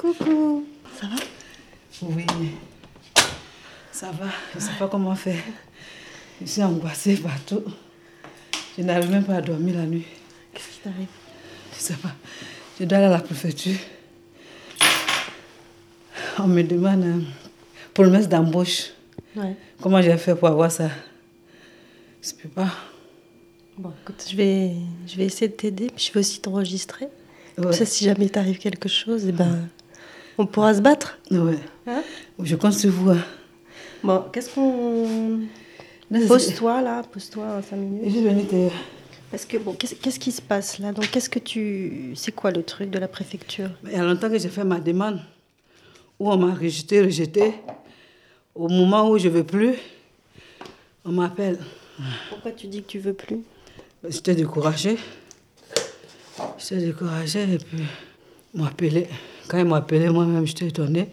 Coucou. Ça va? Oui. Ça va. Je ne sais pas comment faire. Je suis angoissée partout. Je n'arrive même pas à dormir la nuit. Qu'est-ce qui t'arrive? Je ne sais pas. Je dois aller à la préfecture. On me demande une promesse d'embauche. Ouais. Comment j'ai fait pour avoir ça? Je ne peux pas. Bon, écoute, je vais, je vais essayer de t'aider. puis Je vais aussi t'enregistrer. Comme Ouais. ça, si jamais t'arrive quelque chose, eh ben, on pourra se battre. Ouais. Hein Je vous. hein. Bon, qu'est-ce qu'on... Pose-toi là, pose-toi en 5 Je minutes. suis venue te... Parce que bon, qu'est-ce qui se passe là? Donc, qu'est-ce que tu, c'est quoi le truc de la préfecture? Il y a longtemps que j'ai fait ma demande, où on m'a rejeté, rejeté. Au moment où je ne veux plus, on m'appelle. Pourquoi tu dis que tu veux plus? J'étais découragée. J'étais découragée et puis appelé. Quand ils m'ont appelé, moi-même, j'étais étonnée.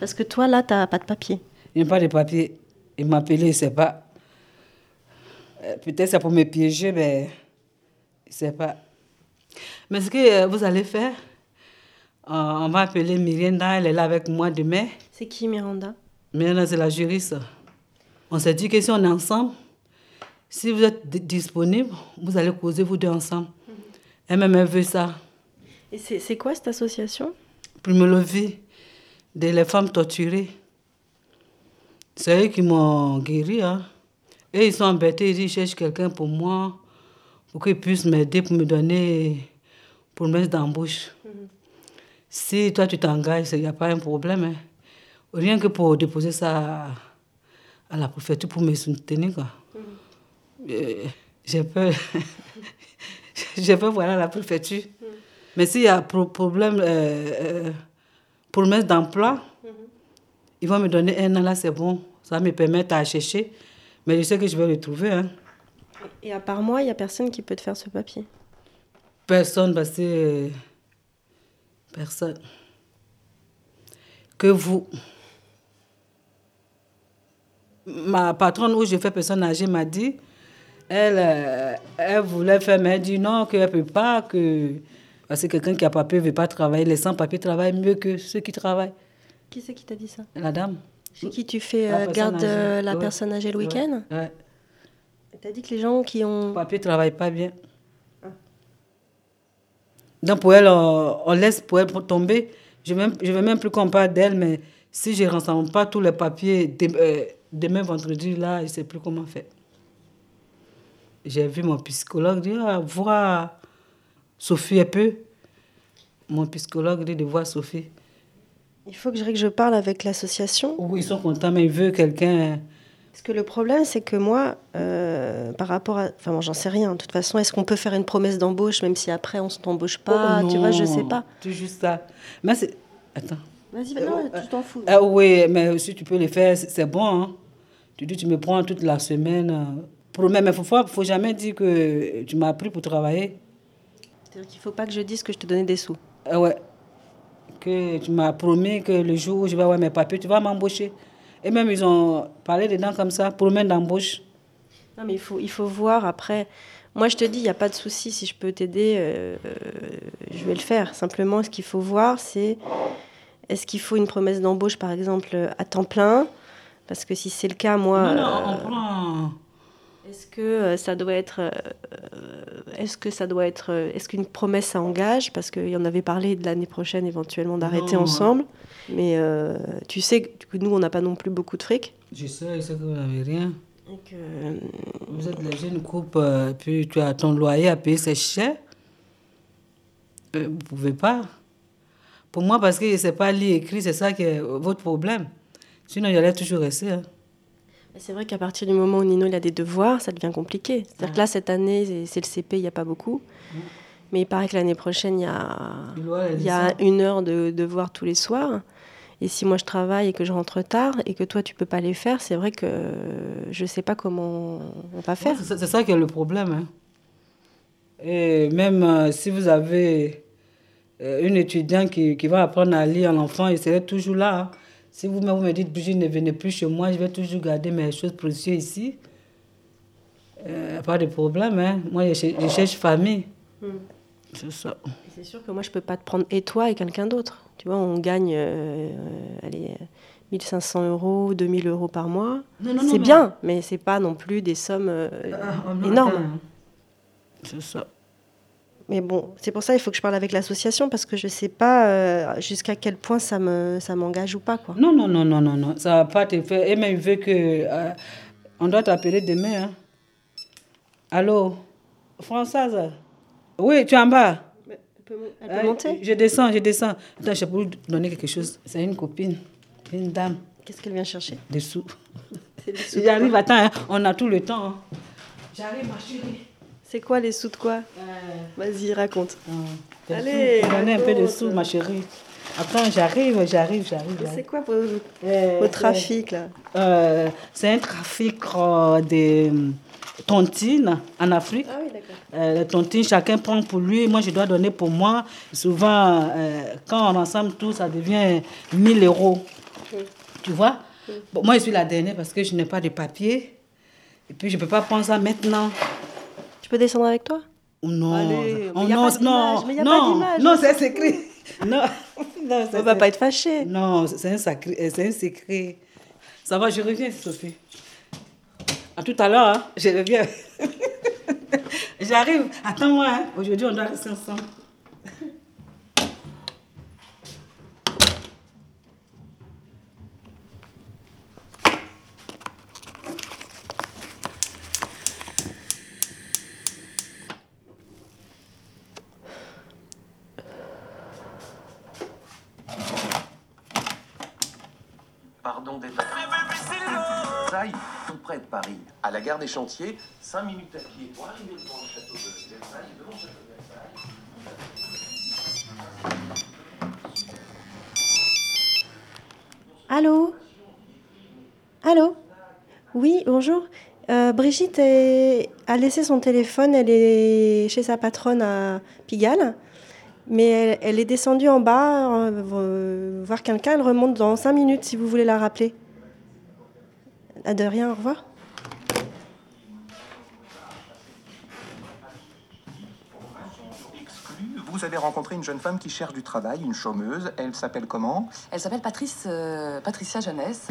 Parce que toi là, t'as pas de papier. Il n'y a pas de papier. Ils m'ont appelé, je ne sais pas. Euh, Peut-être c'est pour me piéger, mais je ne sais pas. Mais ce que euh, vous allez faire, on va appeler Myrienda, elle est là avec moi demain. C'est qui Miranda? Myrienda, c'est la juriste. On s'est dit que si on est ensemble, si vous êtes di- disponible, vous allez causer vous deux ensemble. Elle-même, elle veut ça. Et c'est quoi cette association? Pour me lever de les femmes torturées. C'est eux qui m'ont guéri. Hein. Et ils sont embêtés, ils cherchent quelqu'un pour moi, pour qu'ils puissent m'aider, pour me donner promesse d'embauche. Si toi tu t'engages, il n'y a pas un problème. hein. Rien que pour déposer ça à, la préfecture pour me soutenir. Quoi. Euh, J'ai peur. J'ai peur voilà la préfecture. Mais s'il y a pro- problème, euh, euh, promesse d'emploi, ils vont me donner un an là, c'est bon. Ça va me permettre à chercher. Mais je sais que je vais le trouver. Hein. Et à part moi, il y a personne qui peut te faire ce papier? Personne, parce que. euh, Personne. Que vous. Ma patronne où je fais personne âgée m'a dit, elle, elle voulait faire, mais elle dit non, qu'elle ne peut pas, que. Parce que quelqu'un qui a papier ne veut pas travailler. Les sans-papiers travaillent mieux que ceux qui travaillent. Qui c'est qui t'a dit ça? La dame. Chez qui tu fais La euh, garde euh, la Ouais. personne âgée le Ouais. week-end? Ouais. T'as dit que les gens qui ont... Papier ne travaille pas bien. Donc pour elle, on, on laisse pour elle tomber. Je ne veux, je veux même plus qu'on parle d'elle, mais si je ne rassemble pas tous les papiers euh, demain vendredi, là, je ne sais plus comment faire. J'ai vu mon psychologue dire, ah, voir Sophie un peu. Mon psychologue dit de voir Sophie. Il faut que je, que je parle avec l'association. Oui, ils sont contents, mais ils veulent quelqu'un. Parce que le problème, c'est que moi, euh, par rapport à... Enfin, moi, j'en sais rien. De toute façon, est-ce qu'on peut faire une promesse d'embauche, même si après, on ne t'embauche pas Oh Tu vois, je sais pas. C'est juste ça. Mais c'est. Attends. Vas-y, non, euh, tu t'en fous. Ah oui, mais si tu peux le faire, c'est bon. Hein. Tu dis, tu me prends toute la semaine. euh, Promets, mais il ne faut, faut jamais dire que tu m'as pris pour travailler. C'est-à-dire qu'il faut pas que je dise que je te donnais des sous. Ah ouais. Que tu m'as promis que le jour où je vais avoir mes papiers, tu vas m'embaucher. Et même, ils ont parlé dedans comme ça, promesse d'embauche. Non, mais il faut, il faut voir après. Moi, je te dis, il n'y a pas de souci. Si je peux t'aider, euh, je vais le faire. Simplement, ce qu'il faut voir, c'est est-ce qu'il faut une promesse d'embauche, par exemple, à temps plein? Parce que si c'est le cas, moi. non, non, euh, on prend. Est-ce que euh, ça doit être, est-ce que ça doit être, euh, est-ce qu'une promesse ça engage? Parce qu'il y en avait parlé de l'année prochaine éventuellement d'arrêter ensemble. Mais euh, tu sais que nous on n'a pas non plus beaucoup de fric. Je sais, je sais que vous n'avez rien. Euh, Vous êtes les jeunes couple, puis tu as ton loyer à payer, c'est cher. Vous ne pouvez pas. Pour moi, parce que sais pas lire écrit, c'est ça qui est votre problème. Sinon, j'allais toujours rester. hein. C'est vrai qu'à partir du moment où Nino il a des devoirs, ça devient compliqué. C'est-à-dire que là cette année c'est- le CP, il n'y a pas beaucoup. Mais il paraît que l'année prochaine il y a, Il y une heure de devoirs tous les soirs. Et si moi je travaille et que je rentre tard et que toi tu peux pas les faire, c'est vrai que je sais pas comment on va faire. C'est c'est ça qui est le problème. hein. Et même euh, si vous avez euh, une étudiante qui, qui va apprendre à lire à l'enfant, il serait toujours là. hein. Si vous-même vous me dites, Brigitte, ne venez plus chez moi, je vais toujours garder mes choses précieuses ici. Euh, pas de problème. Hein. Moi, je, je cherche famille. C'est ça. C'est sûr que moi, je peux pas te prendre et toi et quelqu'un d'autre. Tu vois, on gagne euh, allez, 1500 euros, 2000 euros par mois. Non, non, C'est mais- bien, mais c'est pas non plus des sommes euh, Ah, non, énormes. C'est ça. Mais bon, c'est pour ça il faut que je parle avec l'association parce que je sais pas euh, jusqu'à quel point ça me ça m'engage ou pas quoi. Non, non, non, non, non, non. Ça va pas te faire. Et même, il veut que. euh, on doit t'appeler demain. Hein. Allô? Françoise? Oui, tu es en bas Elle peut, Euh, monter? Je descends, je descends. Attends, je peux lui donner quelque chose. C'est une copine, une dame, Qu'est-ce qu'elle vient chercher? Des sous. J'arrive, attends, hein, on a tout le temps. hein. J'arrive, ma chérie. C'est quoi les sous de quoi Euh, Vas-y, raconte. euh, des Allez, sous. Donnez un peu de sous, ma chérie. Attends, j'arrive, j'arrive, j'arrive. C'est j'arrive. quoi vos, Euh, vos trafics là euh, C'est un trafic euh, de euh, tontines en Afrique. Ah oui, d'accord. Euh, les tontines, chacun prend pour lui, moi je dois donner pour moi. Souvent, euh, quand on ensemble tout, ça devient 1000 euros. Tu vois? Bon, Moi je suis la dernière parce que je n'ai pas de papier. Et puis je ne peux pas prendre ça maintenant. Tu peux descendre avec toi? Oh non, Allez, oh non, non, mais y a non, non, c'est secret. Non, non, On va pas être fâchés. Non, c'est un, sacré- euh, c'est un secret. Ça va, je reviens, Sophie. À tout à l'heure, hein, je reviens. J'arrive. Attends-moi, hein. aujourd'hui on doit rester ensemble. Gare des Chantiers, 5 minutes à pied pour arriver devant le château de Versailles. Devant le château de Versailles. Allô? Allô? Oui, bonjour. Euh, Brigitte est- a laissé son téléphone, elle est chez sa patronne à Pigalle, mais elle, elle est descendue en bas euh, voir quelqu'un, elle remonte dans 5 minutes si vous voulez la rappeler. De rien, au revoir. Vous avez rencontré une jeune femme qui cherche du travail, une chômeuse. Elle s'appelle comment? Elle s'appelle Patrice, euh, Patricia Jeunesse.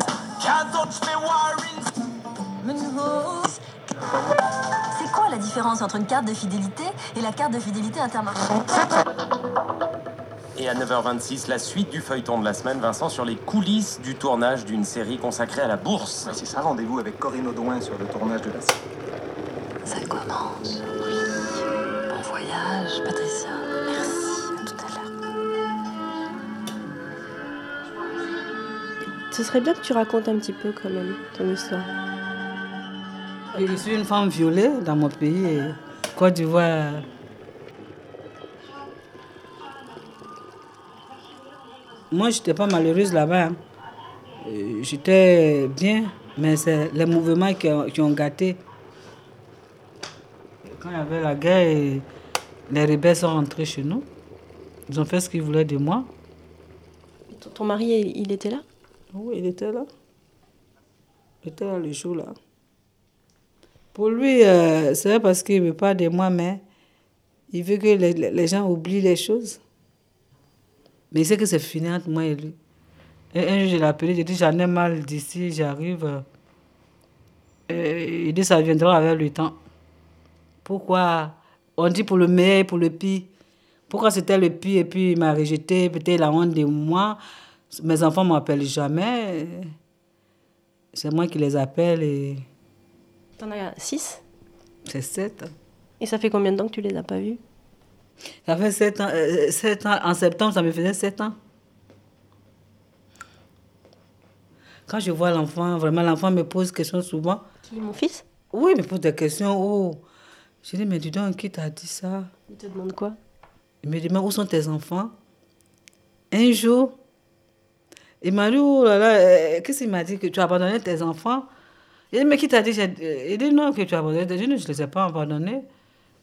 C'est quoi la différence entre une carte de fidélité et la carte de fidélité intermarché Et à 9h26, la suite du feuilleton de la semaine, Vincent, sur les coulisses du tournage d'une série consacrée à la bourse. C'est ça, rendez-vous avec Corinne Audouin sur le tournage de la série. Ce serait bien que tu racontes un petit peu quand même ton histoire. Je suis une femme violée dans mon pays, Côte d'Ivoire. Moi, je n'étais pas malheureuse là-bas. hein. Euh, J'étais bien, mais c'est les mouvements qui ont, qui ont gâté. Quand il y avait la guerre, les rebelles sont rentrés chez nous. Ils ont fait ce qu'ils voulaient de moi. Ton, mari, il était là? Oui, il était là. Il était là le jour-là. Pour lui, euh, c'est parce qu'il ne veut pas de moi, mais il veut que les, les- gens oublient les choses. Mais il sait que c'est fini entre moi et lui. Un jour, je l'ai appelé, j'ai dit, j'en ai mal d'ici, j'arrive. Et il dit, ça viendra avec le temps. Pourquoi? On dit pour le meilleur pour le pire. Pourquoi c'était le pire et puis il m'a rejeté, peut-être la honte de moi. Mes enfants ne m'appellent jamais. C'est moi qui les appelle et T'en as six? c'est sept. Et ça fait combien de temps que tu les as pas vus? Ça fait sept ans, euh, sept ans. En septembre, ça me faisait sept ans. Quand je vois l'enfant, vraiment, l'enfant me pose des questions souvent. Qui est mon fils? Oui, il me pose des questions. Oh. Je dis, mais dis donc, qui t'a dit ça? Il te demande quoi? Il me dit, mais où sont tes enfants? Un jour, il m'a dit, oh là là, euh, qu'est-ce qu'il m'a dit Que tu as abandonné tes enfants? Il dit, mais qui t'a dit? Euh, Il dit, non, que tu as abandonné. Je dis, je ne les ai pas abandonnés.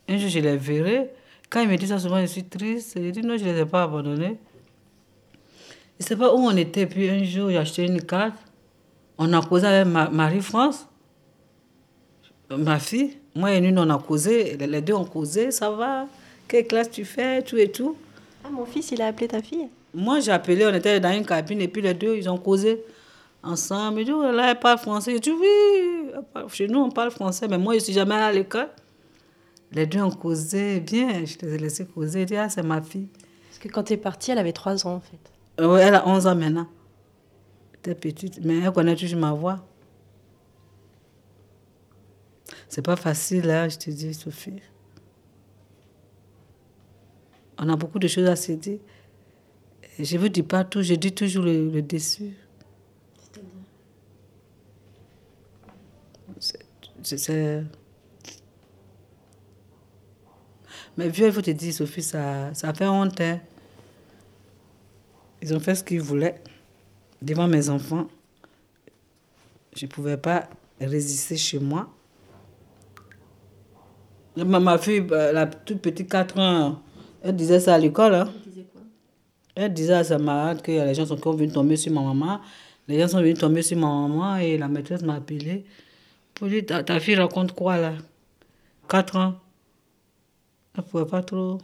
Un jour, je les verrai. Quand il me dit ça, souvent, je suis triste. Il dit, non, je ne les ai pas abandonnés. Je ne sais pas où on était. Puis un jour, j'ai acheté une carte. On a causé avec Ma- Marie-France, ma fille. Moi et lui, on a causé. Les deux ont causé, ça va. quelle classe tu fais, tout et tout. Ah, mon fils, il a appelé ta fille Moi, j'ai appelé, on était dans une cabine et puis les deux, ils ont causé ensemble. Ils disent, oh là, elle parle français. J'ai dit, oui, chez nous, on parle français, mais moi, je suis jamais allé à l'école. Les deux ont causé bien, je les ai laissés causer. Ils disent, ah, c'est ma fille. Parce que quand tu es partie, elle avait 3 ans, en fait. Euh, elle a 11 ans maintenant. Elle était petite, mais elle connaît toujours ma voix. C'est pas facile, là, je te dis, Sophie. On a beaucoup de choses à se dire. Je ne vous dis pas tout, je dis toujours le, le déçu. C'est- Mais vieux, il faut te dire, Sophie, ça, ça fait honte. hein. Ils ont fait ce qu'ils voulaient devant mes enfants. Je ne pouvais pas résister chez moi. Ma, fille, bah, la toute petite 4 ans, elle disait ça à l'école. hein. Elle disait à sa malade que les gens sont encore venus tomber sur ma maman. Les gens sont venus tomber sur ma maman et la maîtresse m'a appelé pour dire ta, ta fille raconte quoi là? 4 ans. Elle ne pouvait pas trop.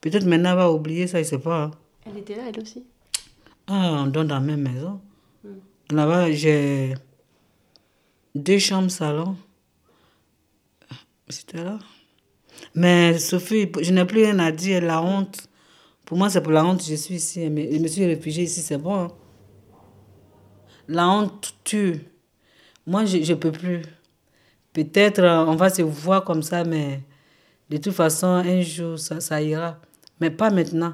Peut-être maintenant elle va oublier ça, je ne sais pas. hein. Elle était là, elle aussi? Ah, on donne dans la même maison. Là-bas, j'ai deux chambres salon. C'était là. Mais Sophie, je n'ai plus rien à dire. La honte. Pour moi, c'est pour la honte je suis ici. Mais je me suis réfugiée ici, c'est bon. hein. La honte tue. Moi, je ne peux plus. Peut-être euh, on va se voir comme ça, mais de toute façon, un jour, ça, ça ira. Mais pas maintenant.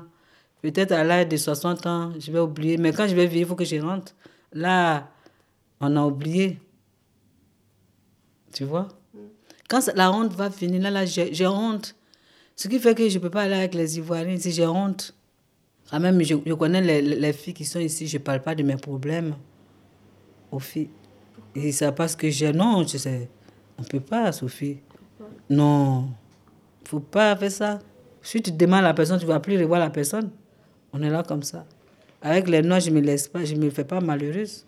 Peut-être à l'âge de 60 ans, je vais oublier. Mais quand je vais vivre, il faut que je rentre. Là, on a oublié. Tu vois? Quand ça- la honte va finir, là, là j'ai honte. Ce qui fait que je ne peux pas aller avec les Ivoiriens ici, j'ai honte. Quand même, je, je connais les, les- les filles qui sont ici, je ne parle pas de mes problèmes aux filles. Et ça parce que j'ai. Non, je sais. On ne peut pas, Sophie. Non. Il faut pas faire ça. Si tu demandes à la personne, tu ne vas plus revoir la personne. On est là comme ça. Avec les noirs, je ne me laisse pas, je ne me fais pas malheureuse.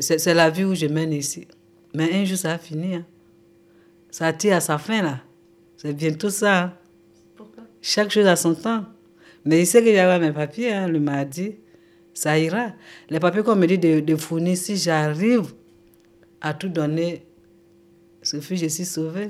C'est la vie où je mène ici. Mais un jour, ça va finir. Ça tire à sa fin, là. C'est bientôt ça. hein. Chaque chose a son temps. Mais il sait que j'avais mes papiers hein, le mardi. Ça ira. Les papiers qu'on me dit de, de fournir, si j'arrive à tout donner, Sophie, je suis sauvée.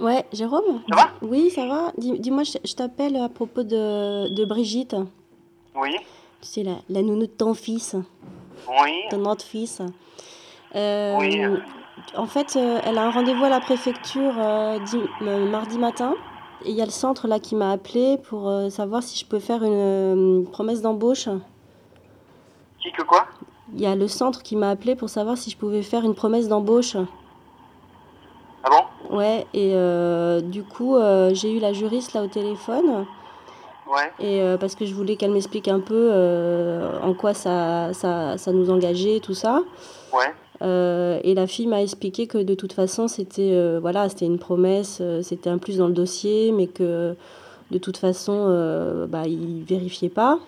Ouais, Jérôme Ça va? Oui, ça va. Dis- Dis-moi, je, je t'appelle à propos de, de Brigitte. Oui Tu sais, la, la nounou de ton fils, Oui de notre fils. Euh, Oui. En fait, euh, elle a un rendez-vous à la préfecture euh, di- mardi matin. Et il y a le centre là qui m'a appelé pour savoir si je peux faire une, euh, promesse d'embauche. Qui que quoi? Il y a le centre qui m'a appelé pour savoir si je pouvais faire une promesse d'embauche. Ouais, et euh, du coup, euh, j'ai eu la juriste là au téléphone. Ouais Et euh, parce que je voulais qu'elle m'explique un peu en quoi ça, ça, ça nous engageait, tout ça. Ouais et la fille m'a expliqué que de toute façon, c'était voilà, c'était une promesse, c'était un plus dans le dossier, mais que de toute façon, bah, il vérifiait pas.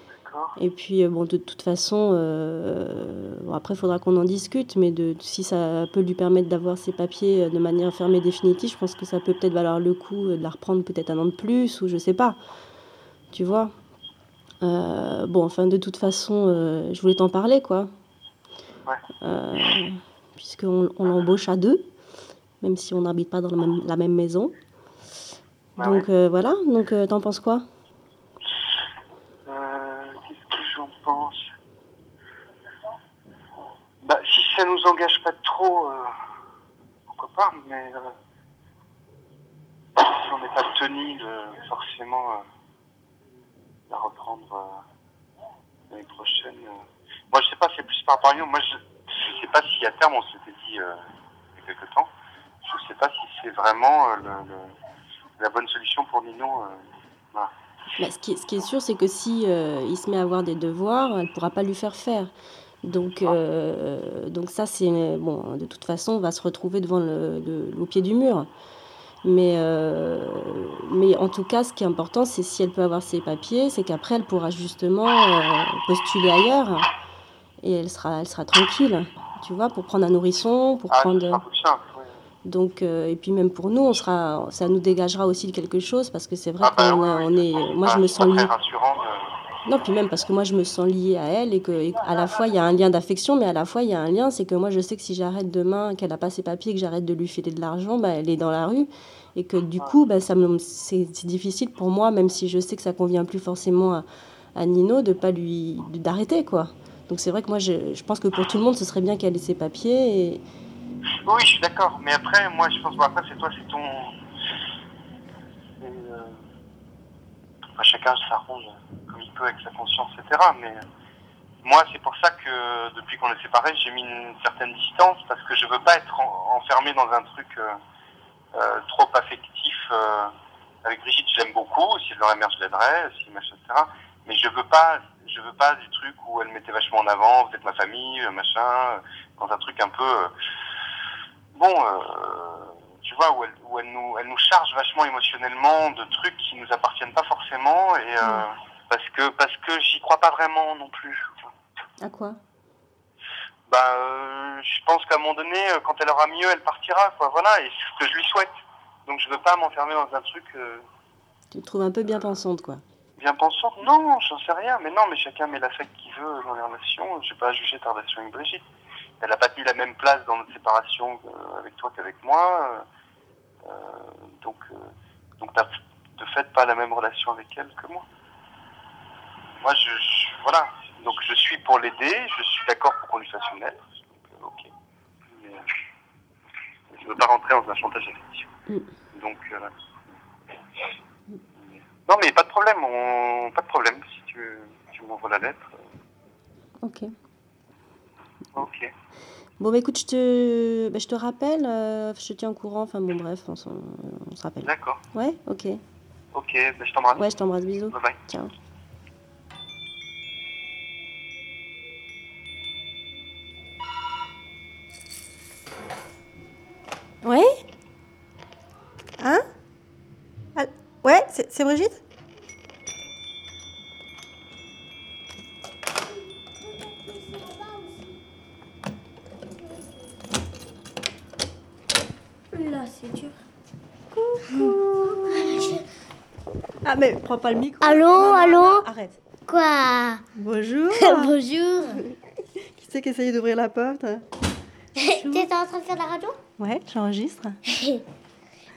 Et puis, euh, bon, de toute façon, euh, bon, après, il faudra qu'on en discute, mais de, si ça peut lui permettre d'avoir ses papiers euh, de manière fermée et définitive, je pense que ça peut peut-être valoir le coup de la reprendre peut-être un an de plus, ou je sais pas. Tu vois? Euh, Bon, enfin, de toute façon, euh, je voulais t'en parler, quoi. Ouais. Puisqu'on on l'embauche à deux, même si on n'habite pas dans la même, la même maison. Bah Donc, voilà. Donc, t'en penses quoi Euh, Qu'est-ce que j'en pense Bah, si ça engage pas trop, euh, pourquoi pas, mais euh, si on n'est pas tenu de forcément euh, la reprendre l'année prochaine. Moi, je sais pas, c'est plus par rapport à nous. Moi, je, je sais pas si à terme, on s'était dit il y a quelque temps, je sais pas si c'est vraiment la bonne solution pour Nino. ce, qui est, sûr, c'est que si il se met à avoir des devoirs, elle ne pourra pas lui faire faire. Donc, euh, donc ça, c'est bon. De toute façon, on va se retrouver devant le, le- au pied du mur. Mais, euh, mais en tout cas, ce qui est important, c'est si elle peut avoir ses papiers, c'est qu'après, elle pourra justement euh, postuler ailleurs et elle sera, elle sera tranquille, tu vois, pour prendre un nourrisson, pour Ah, prendre. Donc, euh, et puis même pour nous, on sera, ça nous dégagera aussi quelque chose parce que c'est vrai Ah, bah, qu'on oui, on est, moi pas- je me sens pas Non, puis même parce que moi je me sens liée à elle et que à la fois il y a un lien d'affection, mais à la fois il y a un lien, c'est que moi je sais que si j'arrête demain, qu'elle a pas ses papiers, que j'arrête de lui filer de l'argent, bah, elle est dans la rue et que du coup, bah, ça me, c'est difficile pour moi, même si je sais que ça convient plus forcément à, à Nino, de pas lui d'arrêter quoi. Donc c'est vrai que moi je, je pense que pour tout le monde ce serait bien qu'elle ait ses papiers Oui, je suis d'accord. Mais après, moi, je pense, bon, après, c'est toi, c'est ton. c'est, euh, enfin, chacun s'arrange comme il peut avec sa conscience, etc. Mais moi, c'est pour ça que depuis qu'on est séparés, j'ai mis une certaine distance parce que je veux pas être en- enfermé dans un truc euh, euh, trop affectif. euh, avec Brigitte, je l'aime beaucoup. Si elle dans la je l'aiderais, si machin, etc. Mais je veux pas, je veux pas du truc où elle mettait vachement en avant, peut-être ma famille, euh, machin, euh, dans un truc un peu. euh, bon, euh, tu vois, où, elle, nous, elle nous charge vachement émotionnellement de trucs qui nous appartiennent pas forcément, et euh, parce que parce que j'y crois pas vraiment non plus. à quoi? Bah, euh, je pense qu'à un moment donné, euh, quand elle aura mieux, elle partira, quoi. Voilà, et c'est ce que je lui souhaite. Donc je veux pas m'enfermer dans un truc euh, Tu te trouves un peu bien pensante quoi. bien pensant. Non, j'en sais rien. Mais non, mais chacun met l'affect qu'il veut dans les relations. Je vais pas juger ta relation avec Brigitte. Elle a pas tenu la même place dans notre séparation avec toi qu'avec moi. Euh, donc, donc t'as de fait pas la même relation avec elle que moi. Moi, je, je- voilà. Donc je suis pour l'aider. Je suis d'accord pour qu'on lui fasse une lettre. Donc, euh, ok. Mais, euh, je veux pas rentrer dans un chantage affectif. Mm. Donc. euh, non, mais pas de problème, on... pas de problème. Si tu, tu m'envoies la lettre, Ok. ok. Bon, bah écoute, je te, bah, je te rappelle, euh, je te tiens au courant, enfin bon, bref, on, se rappelle. D'accord. Ouais, ok. Ok, ben, je t'embrasse. Ouais, je t'embrasse, bisous. Bye bye. Ciao. Ouais Hein Ah, Ouais, c'est Brigitte? Là, c'est dur. Ah, mais prends pas le micro. Allô, allô Arrête. Quoi? Bonjour. Bonjour. Qui c'est qui essaye d'ouvrir la porte? T'étais en train de faire la radio? Ouais, j'enregistre.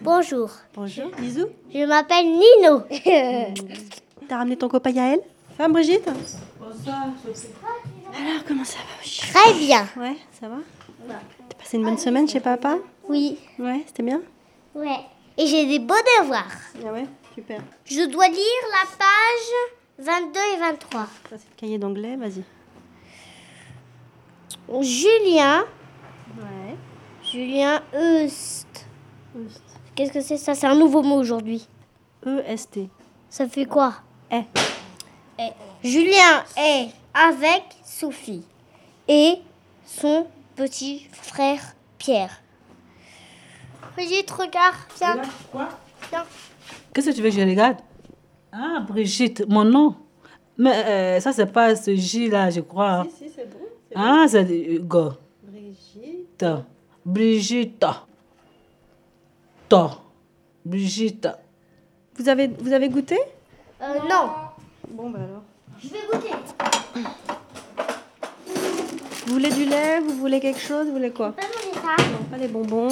Bonjour. Bonjour. Bisous. Je m'appelle Nino. T'as ramené ton copain Yael? Ça va, Brigitte? Alors, comment ça va. Très bien. Ouais, ça va? T'as passé une bonne semaine chez papa? Oui. Ouais, c'était bien? Ouais. Et j'ai des beaux devoirs. Ah ouais, super. Je dois lire la page 22 et 23. Ça, c'est le cahier d'anglais, vas-y. Julien. Ouais. Julien Eust. Qu'est-ce que c'est? Ça C'est un nouveau mot aujourd'hui. E-S-T. Ça fait quoi? Eh. Eh. Julien est avec Sophie et son petit frère Pierre. Brigitte, regarde, viens. Quoi? Viens. Qu'est-ce que tu veux que je regarde? Ah, Brigitte, mon nom. Mais euh, ça, c'est pas ce J-là, je crois. Si, c'est bon. Ah, c'est Hugo. Brigitte. Brigitte. To. Brigitte. Vous avez, vous avez goûté? Euh, non, Bon, bah alors. je vais goûter. Vous voulez du lait? Vous voulez quelque chose? Vous voulez quoi? Pas manger ça. Non, pas des bonbons.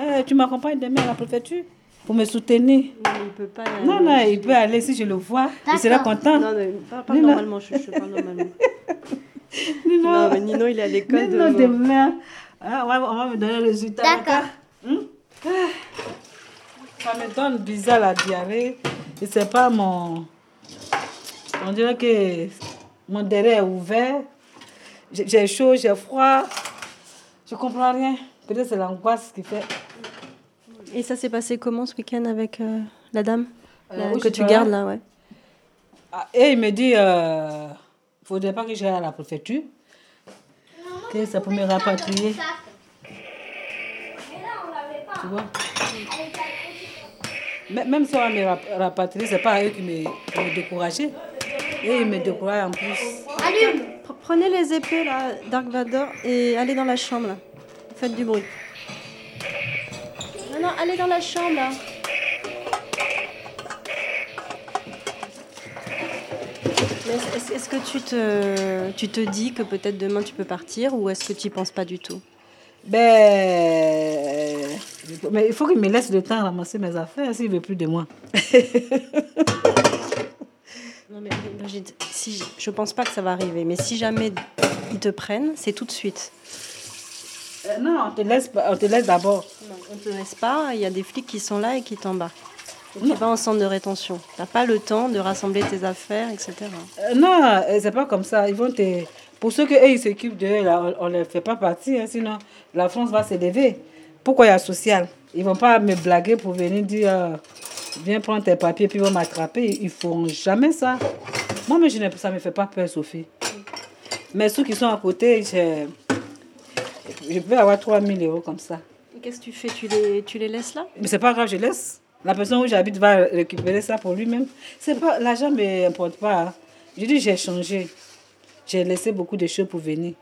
Eh, tu m'accompagnes demain à la préfecture pour me soutenir. Non, il peut pas. Non, non, il peut aller si je le vois. Il sera content. Non, non, parle Nino. normalement, je, je parle normalement. Nino, Non, mais Nino, il est à l'école Nino, demain. demain. Ah, va, on va me donner le résultat. D'accord? Ça me donne bizarre la diarrhée. Et c'est pas mon. On dirait que mon derrière est ouvert. J'ai chaud, j'ai froid. Je comprends rien. Peut-être c'est l'angoisse qui fait. Et ça s'est passé comment ce week-end avec euh, la dame? Euh, que tu gardes là, ouais. Ah, et il me dit, euh, faudrait pas que j'aille à la préfecture. Que ça pour me rapatrier. Même si on me rap- rapatrier, c'est pas eux qui me, me décourageaient. Et ils me découragent en plus. Pre- Prenez les épées là, Dark Vador, et allez dans la chambre là. Faites du bruit. Non, non, allez dans la chambre là. Est-ce- que tu te, tu te dis que peut-être demain tu peux partir ou est-ce que tu y penses pas du tout? Ben. Mais il faut qu'il me laisse le temps de ramasser mes affaires s'il veut plus de moi. Non mais Brigitte, si, je pense pas que ça va arriver, mais si jamais ils te prennent, c'est tout de suite. Euh, non, on te laisse, on te laisse d'abord. Non, on te laisse pas, il y a des flics qui sont là et qui t'embarquent. Tu vas en centre de rétention. T'as pas le temps de rassembler tes affaires, etc. Euh, non, euh, c'est pas comme ça. Ils vont te... Pour ceux que eux, ils s'occupent d'eux, là, on ne les fait pas partie. hein, sinon, la France va se lever. Pourquoi il y a social? Ils vont pas me blaguer pour venir dire euh, Viens prendre tes papiers puis ils vont m'attraper. Ils feront jamais ça. Moi, mais je ne, ça ne me fait pas peur, Sophie. Mais ceux qui sont à côté, je, je peux avoir 3000 euros comme ça. Et Qu'est-ce que tu fais? Tu les, tu les laisses là? Mais c'est pas grave, je laisse. La personne où j'habite va récupérer ça pour lui-même. C'est pas, l'argent ne m'importe pas. hein. Je dis, j'ai changé. J'ai laissé beaucoup de choses pour venir.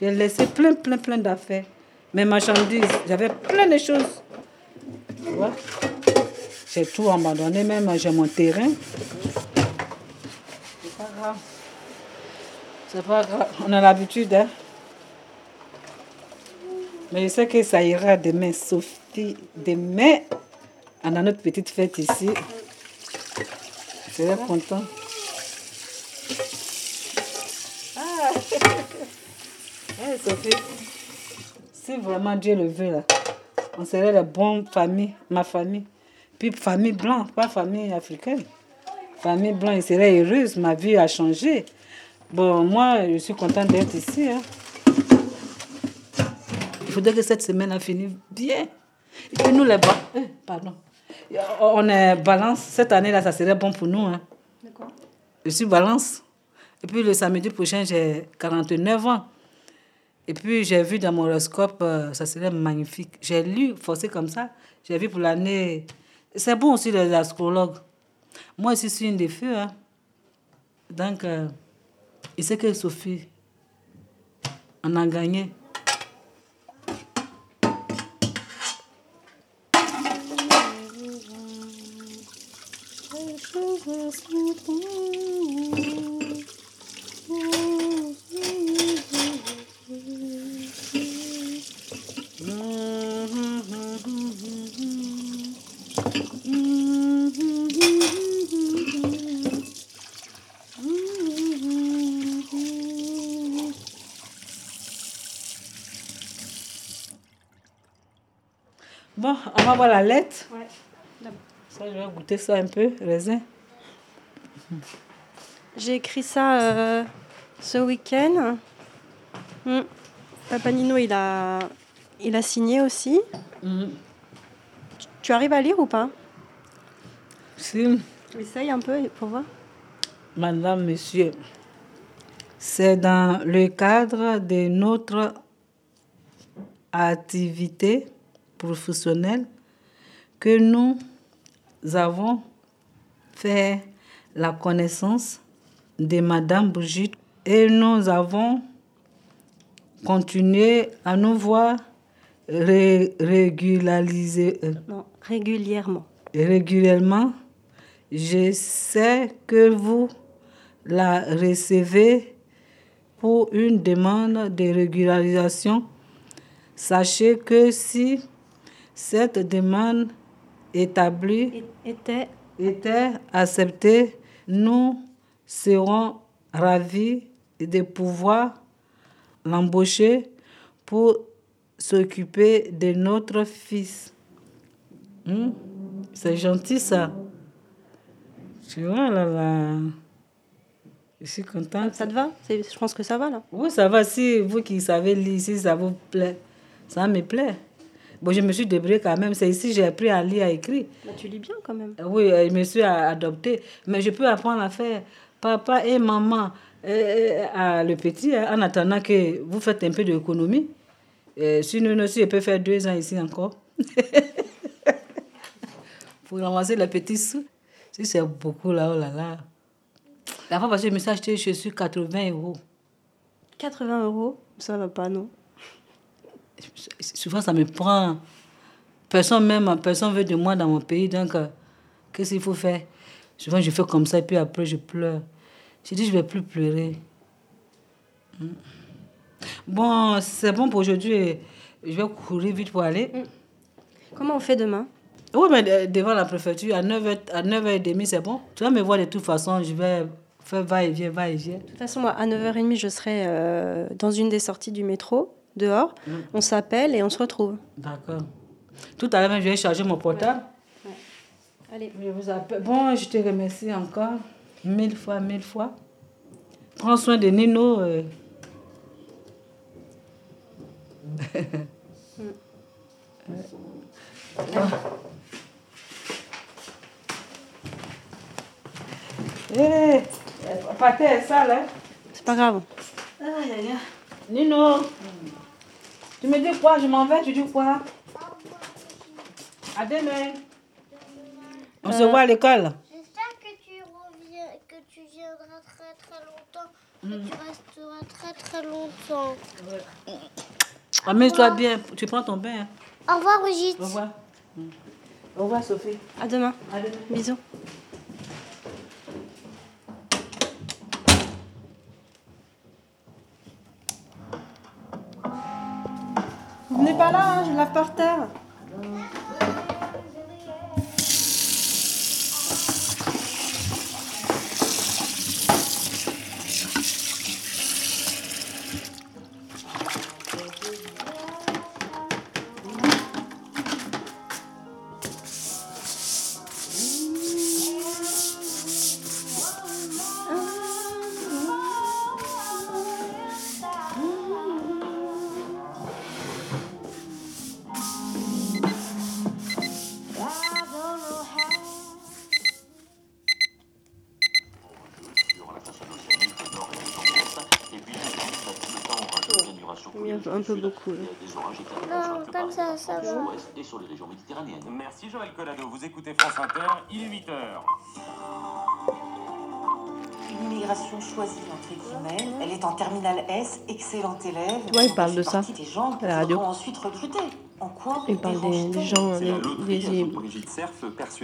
J'ai laissé plein, plein, plein d'affaires. Mes marchandises, j'avais plein de choses. Tu vois? J'ai tout abandonné, même j'ai mon terrain. C'est pas grave. C'est pas grave. On a l'habitude, hein. Mais je sais que ça ira demain, Sophie. Demain, on a notre petite fête ici. Je serai content. Hey, Sophie, si vraiment Dieu le veut, là, on serait la bonne famille, ma famille. Puis famille blanche, pas famille africaine. Famille blanche, je serais heureuse, ma vie a changé. Bon, moi, je suis contente d'être ici. hein. Il faudrait que cette semaine a fini bien. Et que nous, les ba- eh, pardon. On est balance. Cette année-là, ça serait bon pour nous. Hein. Je suis balance. Et puis le samedi prochain, j'ai 49 ans. Et puis j'ai vu dans mon horoscope, euh, ça serait magnifique. J'ai lu, forcé comme ça, j'ai vu pour l'année. C'est bon aussi les astrologues. Moi je suis une des filles. Hein. Donc, euh, il sait que Sophie, on a gagné. Bon, on va voir la lettre. Ça, je vais goûter ça un peu, raisin. J'ai écrit ça euh, ce week-end. Hmm. Papa Nino, il a, il a signé aussi. Mhm. Tu- Tu arrives à lire ou pas? Si, Essaye un peu pour voir. Madame, Monsieur, c'est dans le cadre de notre activité professionnelle que nous avons fait la connaissance de Madame Brigitte et nous avons continué à nous voir ré- régulariser, euh, Non, régulièrement. régulièrement. Je sais que vous la recevez pour une demande de régularisation. Sachez que si cette demande établie Était était acceptée, nous serons ravis de pouvoir l'embaucher pour s'occuper de notre fils. Hmm? C'est gentil ça. Tu vois, là, là. Je suis contente. Ça te va? Je pense que ça va là. Oui, ça va. Si vous qui savez lire, si ça vous plaît, ça me plaît. Bon, je me suis débrouillée quand même. C'est ici que j'ai appris à lire, à écrire. Bah, tu lis bien quand même. Oui, euh, je me suis adoptée. Mais je peux apprendre à faire papa et maman. euh, à le petit, hein, en attendant que vous faites un peu d'économie. Euh, Sinon, aussi, je peux faire deux ans ici encore. Pour ramasser le petit sous. Si c'est beaucoup là, oh là là. La fois passée, je me suis acheté je suis 80 euros. 80 euros, ça va pas, non? Souvent, ça me prend. Personne même, personne veut de moi dans mon pays, donc euh, qu'est-ce qu'il faut faire? Souvent, je fais comme ça et puis après, je pleure. Je dis, je vais plus pleurer. Mm. Bon, c'est bon pour aujourd'hui. Je vais courir vite pour aller. Comment on fait demain? Oui, mais de- devant la préfecture, à 9h, à 9h30, c'est bon. Tu vas me voir de toute façon, je vais faire va-et-vient, va-et-vient. De toute façon, moi, à 9h30, je serai euh, dans une des sorties du métro, dehors. On s'appelle et on se retrouve. D'accord. Tout à l'heure, je vais charger mon portable. Allez. Je vous appelle. Bon, je te remercie encore. Mille fois, mille fois. Prends soin de Nino. euh. Est sale, hein? C'est pas grave. Nino, tu me dis quoi? Je m'en vais, tu dis quoi? À demain. On se voit à l'école. J'espère que tu reviens, que tu viendras très très longtemps, que tu resteras très très longtemps. Amuse-toi bien. Tu prends ton bain. hein. Au revoir Brigitte. Au revoir. Au revoir, Sophie. À demain. À demain. Bisous. Vous venez pas là, hein, je lave par terre. Un peu beaucoup. là. Non, comme ça, ça va. Merci Joël Collado, vous écoutez France Inter, il est 8h. Une immigration choisie, entre guillemets. Elle est en terminale S, excellente élève. Ouais, il parle de ça, des gens la radio. ensuite recrutés. En quoi Il parle des, des gens, C'est la des, des-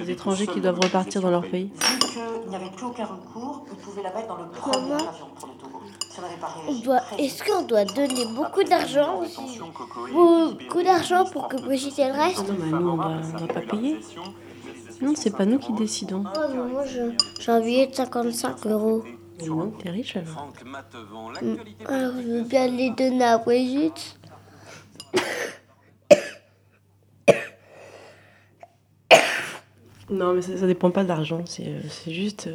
des étrangers qui doivent la repartir dans leur pays. Vu qu'il n'y avait plus aucun recours, ils pouvaient la mettre dans le premier avion pour le Togo. Si on doit, est-ce qu'on doit donner beaucoup d'argent et Beaucoup d'argent pour que Brigitte elle reste Non, mais nous, on on doit pas payer. Non, c'est pas nous qui décidons. Oh, mais moi j'ai un billet de 55 euros. Mais non, t'es riche alors. L'actualité Alors je veux bien les donner à Brigitte. Non, mais ça, ça dépend pas de l'argent, c'est euh, c'est juste.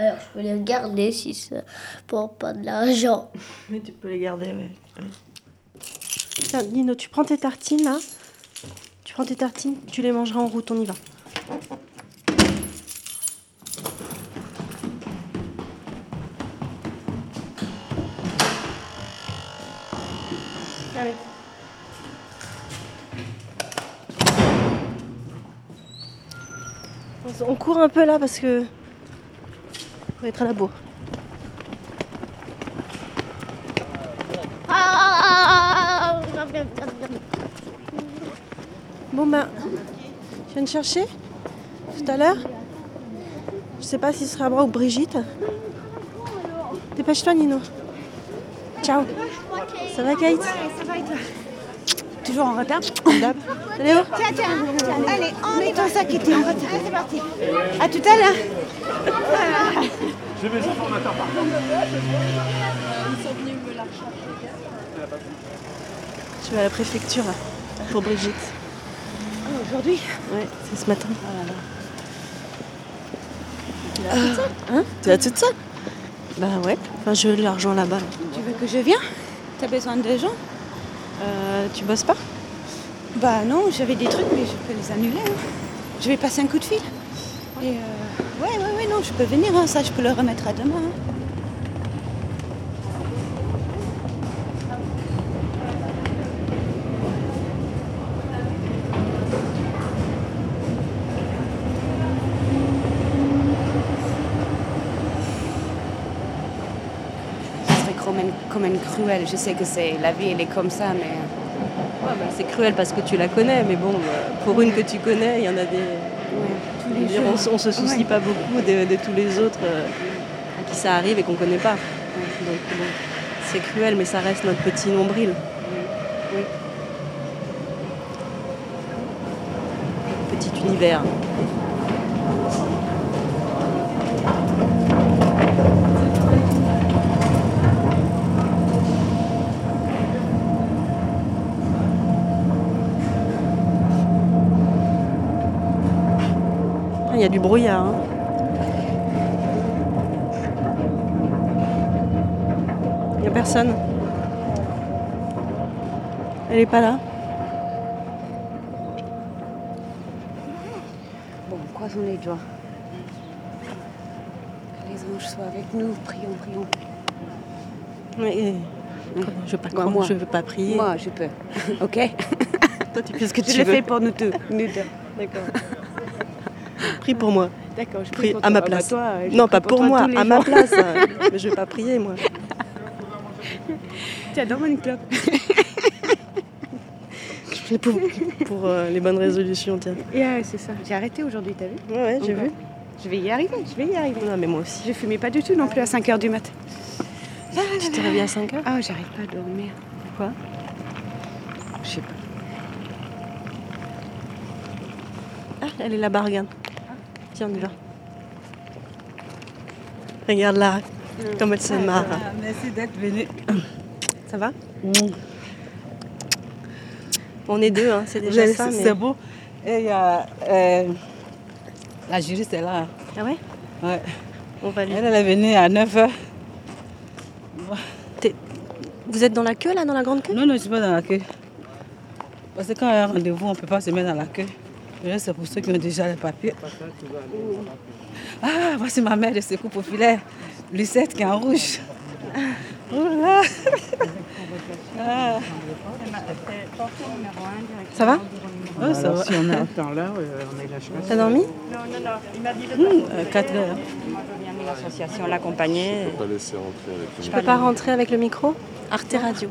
Alors je peux les garder si ça prend pas de l'argent. Mais tu peux les garder, ouais. ouais. Tiens, Nino, tu prends tes tartines là. Tu prends tes tartines, tu les mangeras en route, on y va. Allez. On court un peu là parce que. On va être à la bourre. Ah Bon ben, tu viens de chercher tout à l'heure Je sais pas si ce sera moi ou Brigitte. Dépêche-toi Nino. Ciao. Ça va Kate? Ça va et toi? Toujours en retard? Dab. Léo Tiens, tiens, allez, mets ton sac et t'es en retard. Allez, c'est parti. À tout à l'heure. J'ai mes informateurs par contre. Je vais à la préfecture là, pour Brigitte. Aujourd'hui? Ouais, c'est ce matin. Hein? Tu vas toute seule Bah ouais. Enfin, je la rejoins là-bas. là. Tu veux que je vienne? T'as besoin de gens? Euh, tu bosses pas? Bah non, j'avais des trucs, mais je peux les annuler. hein. Je vais passer un coup de fil. Et euh, oui, oui, oui, non, je peux venir, hein, ça je peux le remettre à demain. Hein. quand même cruel. Je sais que c'est la vie, elle est comme ça, mais. C'est cruel parce que tu la connais, mais bon, euh, pour une que tu connais, il y en a des dire, on, on se soucie Ouais. pas beaucoup de, de tous les autres euh, à qui ça arrive et qu'on connaît pas. Donc c'est cruel, mais ça reste notre petit nombril. Oui. Petit univers. A du brouillard. hein. Il n'y a personne. Elle est pas là Bon, croisons les doigts. Que les anges soient avec nous. Prions, prions. Mais, Je veux pas, Moi, croire, moi. je veux pas prier. Moi, je peux. Ok? Toi, tu fais ce que Je tu le veux. fais pour nous deux. Nous deux. D'accord. Prie pour moi. D'accord, je Prie à ma toi. Ah place. toi, non, pas pour pour toi moi, à ma place. Mais je vais pas prier, moi. Tiens, donne-moi une clope. Pour, pour euh, les bonnes résolutions, tiens. Et ouais, c'est ça. J'ai arrêté aujourd'hui, t'as vu Ouais, ouais, j'ai vu. Je vais y arriver, je vais y arriver. Non, mais moi aussi. Je fumais pas du tout non plus à 5h du matin. Tu t'es réveillée à 5 heures Ah, j'arrive pas à dormir. Pourquoi Je sais pas. Ah, elle est là-bas, regarde. Tiens, on y va. Regarde là, comme elle se marre. Merci d'être venu. Ça va? On est deux, hein, c'est déjà ça. c'est mais- c'est beau. Et il y a. euh, la juriste est là. Ah ouais? Ouais. On va lui... Elle, elle est venue à 9h. Vous êtes dans la queue, là, dans la grande queue? Non, non, je suis pas dans la queue. Parce que quand il y a un rendez-vous, on ne peut pas se mettre dans la queue. C'est pour ceux qui ont déjà les papiers. Ah, voici ma mère de secours populaire, Lucette, qui est en rouge. Oh là Ah. Ça va? Oh, ça va. Si on est en temps là, euh, on est là T'as dormi? Non, non, non. Il m'a dit de Euh, 4 heures. l'association l'accompagner. pas laisser rentrer avec Je peux pas rentrer avec le micro? Arte Radio.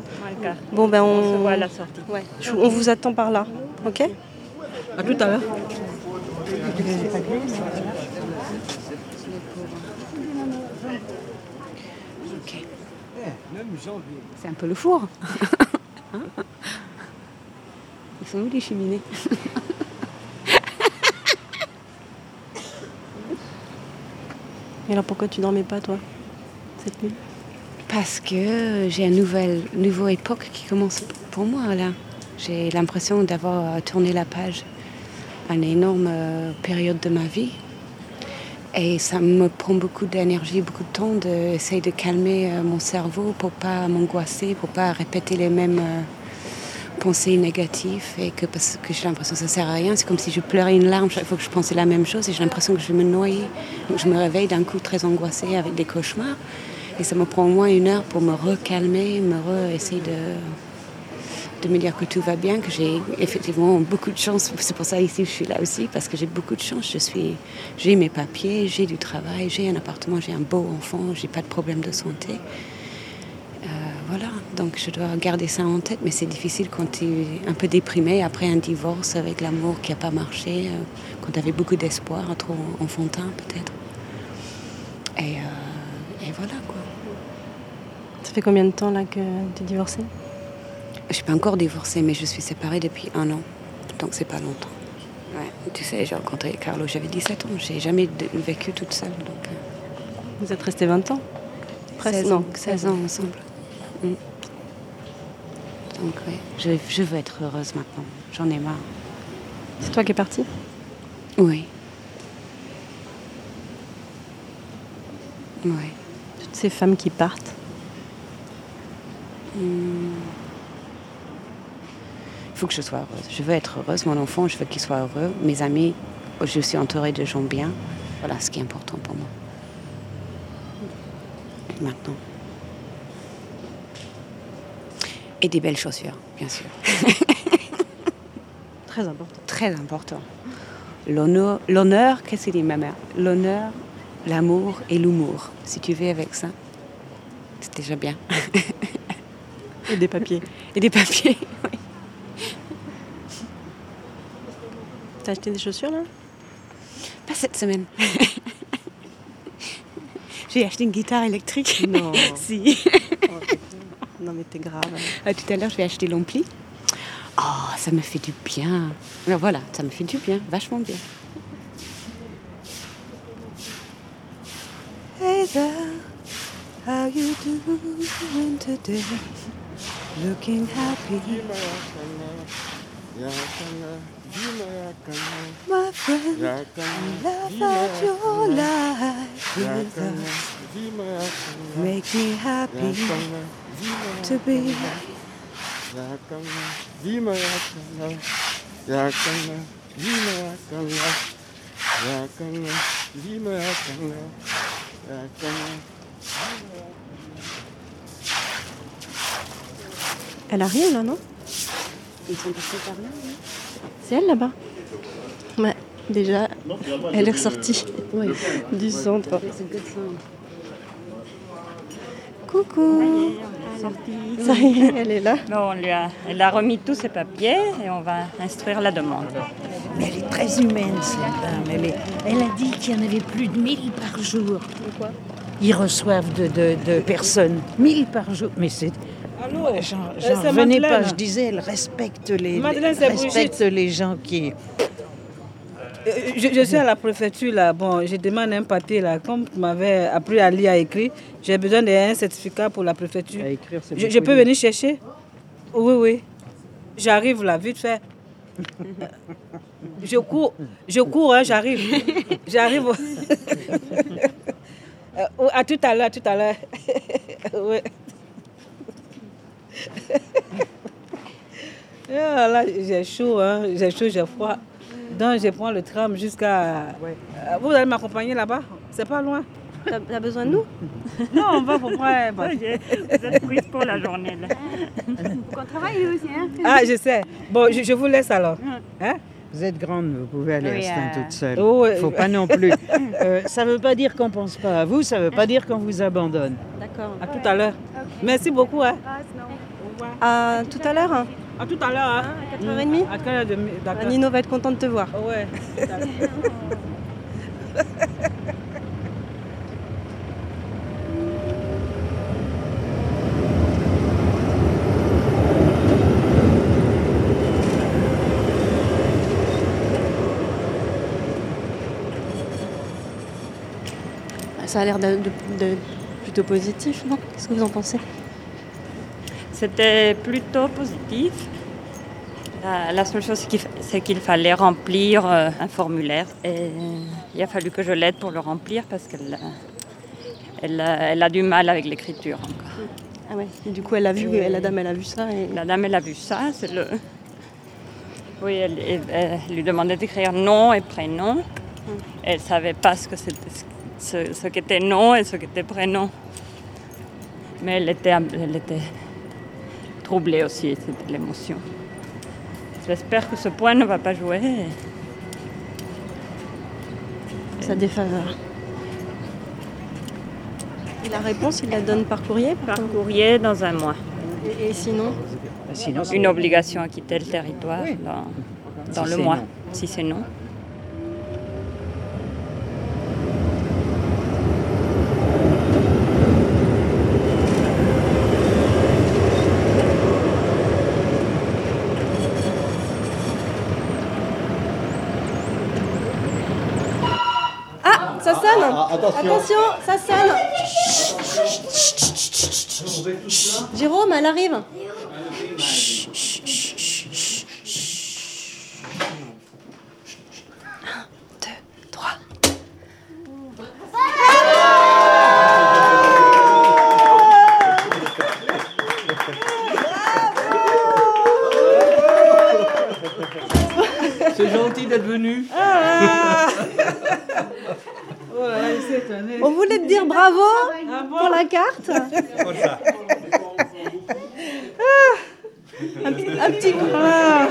Bon, ben on... On se voit à la sortie. Ouais. Je- On vous attend par là, ok? À tout à l'heure. C'est un peu le four. Ils sont où les cheminées Et alors pourquoi tu dormais pas, toi, cette nuit? Parce que j'ai une nouvelle, nouvelle époque qui commence pour moi là. J'ai l'impression d'avoir tourné la page une énorme euh, période de ma vie. Et ça me prend beaucoup d'énergie, beaucoup de temps d'essayer de calmer euh, mon cerveau pour pas m'angoisser, pour pas répéter les mêmes euh, pensées négatives. Et que parce que j'ai l'impression que ça sert à rien. C'est comme si je pleurais une larme chaque fois que je pensais la même chose et j'ai l'impression que je vais me noyer. Donc je me réveille d'un coup très angoissée avec des cauchemars. Et ça me prend au moins une heure pour me recalmer, me re essayer de, de me dire que tout va bien, que j'ai effectivement beaucoup de chance. C'est pour ça ici je suis là aussi, parce que j'ai beaucoup de chance. Je suis, j'ai mes papiers, j'ai du travail, j'ai un appartement, j'ai un beau enfant, j'ai pas de problème de santé. Euh, voilà, donc je dois garder ça en tête, mais c'est difficile quand tu es un peu déprimé après un divorce avec l'amour qui n'a pas marché, euh, quand tu avais beaucoup d'espoir, trop enfantin peut-être. Et, euh, et voilà quoi. Ça fait combien de temps là que tu es divorcée? Je suis pas encore divorcée, mais je suis séparée depuis un an. Donc c'est pas longtemps. Ouais. Tu sais, j'ai rencontré Carlo, j'avais 17 ans. J'ai jamais vécu toute seule. Donc, euh, Vous êtes restés 20 ans? Presque, 16 non, ans, 16 ans ensemble. Mm. Donc oui, je, je veux être heureuse maintenant. J'en ai marre. C'est toi qui es partie? Oui. Oui. Toutes ces femmes qui partent? Hmm. Il faut que je sois heureuse. Je veux être heureuse. Mon enfant, je veux qu'il soit heureux. Mes amis, je suis entourée de gens bien. Voilà ce qui est important pour moi. Maintenant. Et des belles chaussures, bien sûr. Très important. Très important. L'honneur, l'honneur qu'est-ce qu'il dit ma mère? L'honneur, l'amour et l'humour. Si tu veux avec ça, C'est déjà bien. Et des papiers. Et des papiers, oui. T'as acheté des chaussures là? Pas cette semaine. J'ai acheté une guitare électrique. Non. si. Non mais t'es grave. Ah, tout à l'heure, je vais acheter l'ampli. Oh, ça me fait du bien. Alors voilà, ça me fait du bien, vachement bien. Hey there, how you doing today? Looking happy. My friend, laugh at your life with us. Make me happy to be. Elle arrive là, non? Ils sont passés par là. C'est elle là-bas Ouais, déjà, elle est ressortie du centre. Coucou Ça y est, elle est là. Bon, on lui a, elle a remis tous ses papiers et on va instruire la demande. Mais elle est très humaine, cette dame. Elle, est- elle a dit qu'il y en avait plus de 1000 par jour. Pourquoi Ils reçoivent de, de- de personnes. 1000 par jour. Mais c'est. Allô J'en Euh, revenais Madeleine. pas. Je disais, elle respecte les, Madeleine, les- c'est respecte les gens qui. Euh, Je, je suis à la préfecture là. Bon, je demande un papier là. Comme tu m'avais appris à lire, à écrire, j'ai besoin d'un certificat pour la préfecture. À écrire, c'est Je, je peux venir chercher? Oui, oui. J'arrive là, vite fait. Je cours, je cours, hein, j'arrive. J'arrive. Euh, à tout à l'heure, tout à l'heure. Ouais. Ah, là, j'ai chaud, hein. j'ai chaud, j'ai froid. Donc, je prends le tram jusqu'à. Euh, Vous allez m'accompagner là-bas? C'est pas loin. T'as t'as besoin de nous? Non, on va pour prendre. Vous êtes prise pour la journée. Là. On travaille aussi, hein? Ah, je sais. Bon, je, je vous laisse alors. Hein? Vous êtes grande, vous pouvez aller Oui, à euh, toute seule. Oh, ouais. Faut pas non plus. Euh, ça veut pas dire qu'on pense pas à vous, ça veut pas dire qu'on vous abandonne. D'accord. À tout à l'heure. Merci beaucoup. Hein. À tout à l'heure, À tout à l'heure. Hein. à 4h30 À 4h30. D'accord. Nino va être content de te voir. Ouais. Ça a l'air de, de- de- plutôt positif, non? Qu'est-ce que vous en pensez? C'était plutôt positif. La, la seule chose, c'est qu'il fallait remplir euh, un formulaire. Et il a fallu que je l'aide pour le remplir parce qu'elle a- elle a, elle a du mal avec l'écriture encore. Ah ouais. Et du coup, elle a vu, la dame, elle a vu ça. Et... La dame, elle a vu ça. C'est le... Oui, elle, elle- elle lui demandait d'écrire nom et prénom. Elle ne savait pas ce que c'était, ce, ce qu'était nom et ce qu'était prénom. Mais elle était, elle était troublée aussi, c'était l'émotion. J'espère que ce point ne va pas jouer. sa défaveur. Et la réponse, il la donne par courrier Par courrier dans un mois. Et, et sinon Une obligation à quitter le territoire dans, dans Si le mois, non. si c'est non. Ah, sonne attention. ça sonne Jérôme, elle arrive C'est gentil d'être venu. Ah. Oh là là, il s'est étonné. On voulait te dire bravo pour la carte. Un, petit- un petit coup. Ah.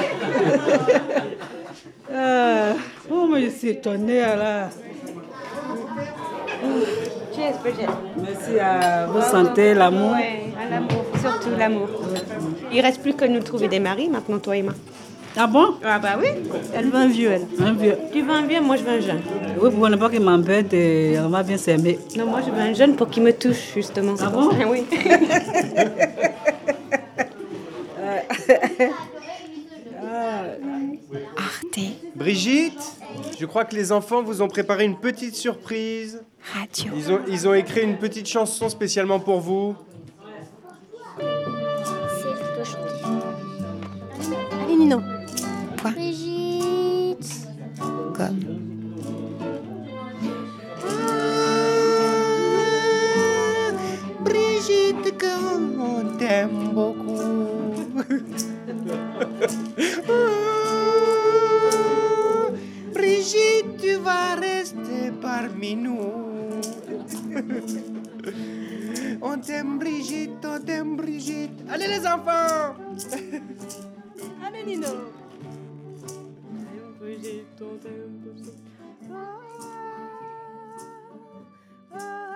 Ah. Oh, mais il s'est étonné là. Tu es Yes, Brigitte. Merci l'amour. Ouais, à l'amour, surtout l'amour. Il reste plus que nous trouver des maris maintenant, toi et moi. Ah bon? Ah bah oui. Elle veut un vieux, elle. Un vieux. Tu veux un vieux, moi je veux un jeune. Oui, pour ne pas qu'il m'embête et on va bien s'aimer. Non, moi je veux un jeune pour qu'il me touche, justement. Ah bon? Oui. Arte Brigitte, je crois que les enfants vous ont préparé une petite surprise. Radio. Ils ont, ils ont écrit une petite chanson spécialement pour vous. Allez, Nino. Brigitte. Comme. Brigitte, on t'aime beaucoup. Brigitte, tu vas rester parmi nous. On t'aime Brigitte, on t'aime Brigitte. Allez les enfants Allez Nino Brigitte, ah, ah,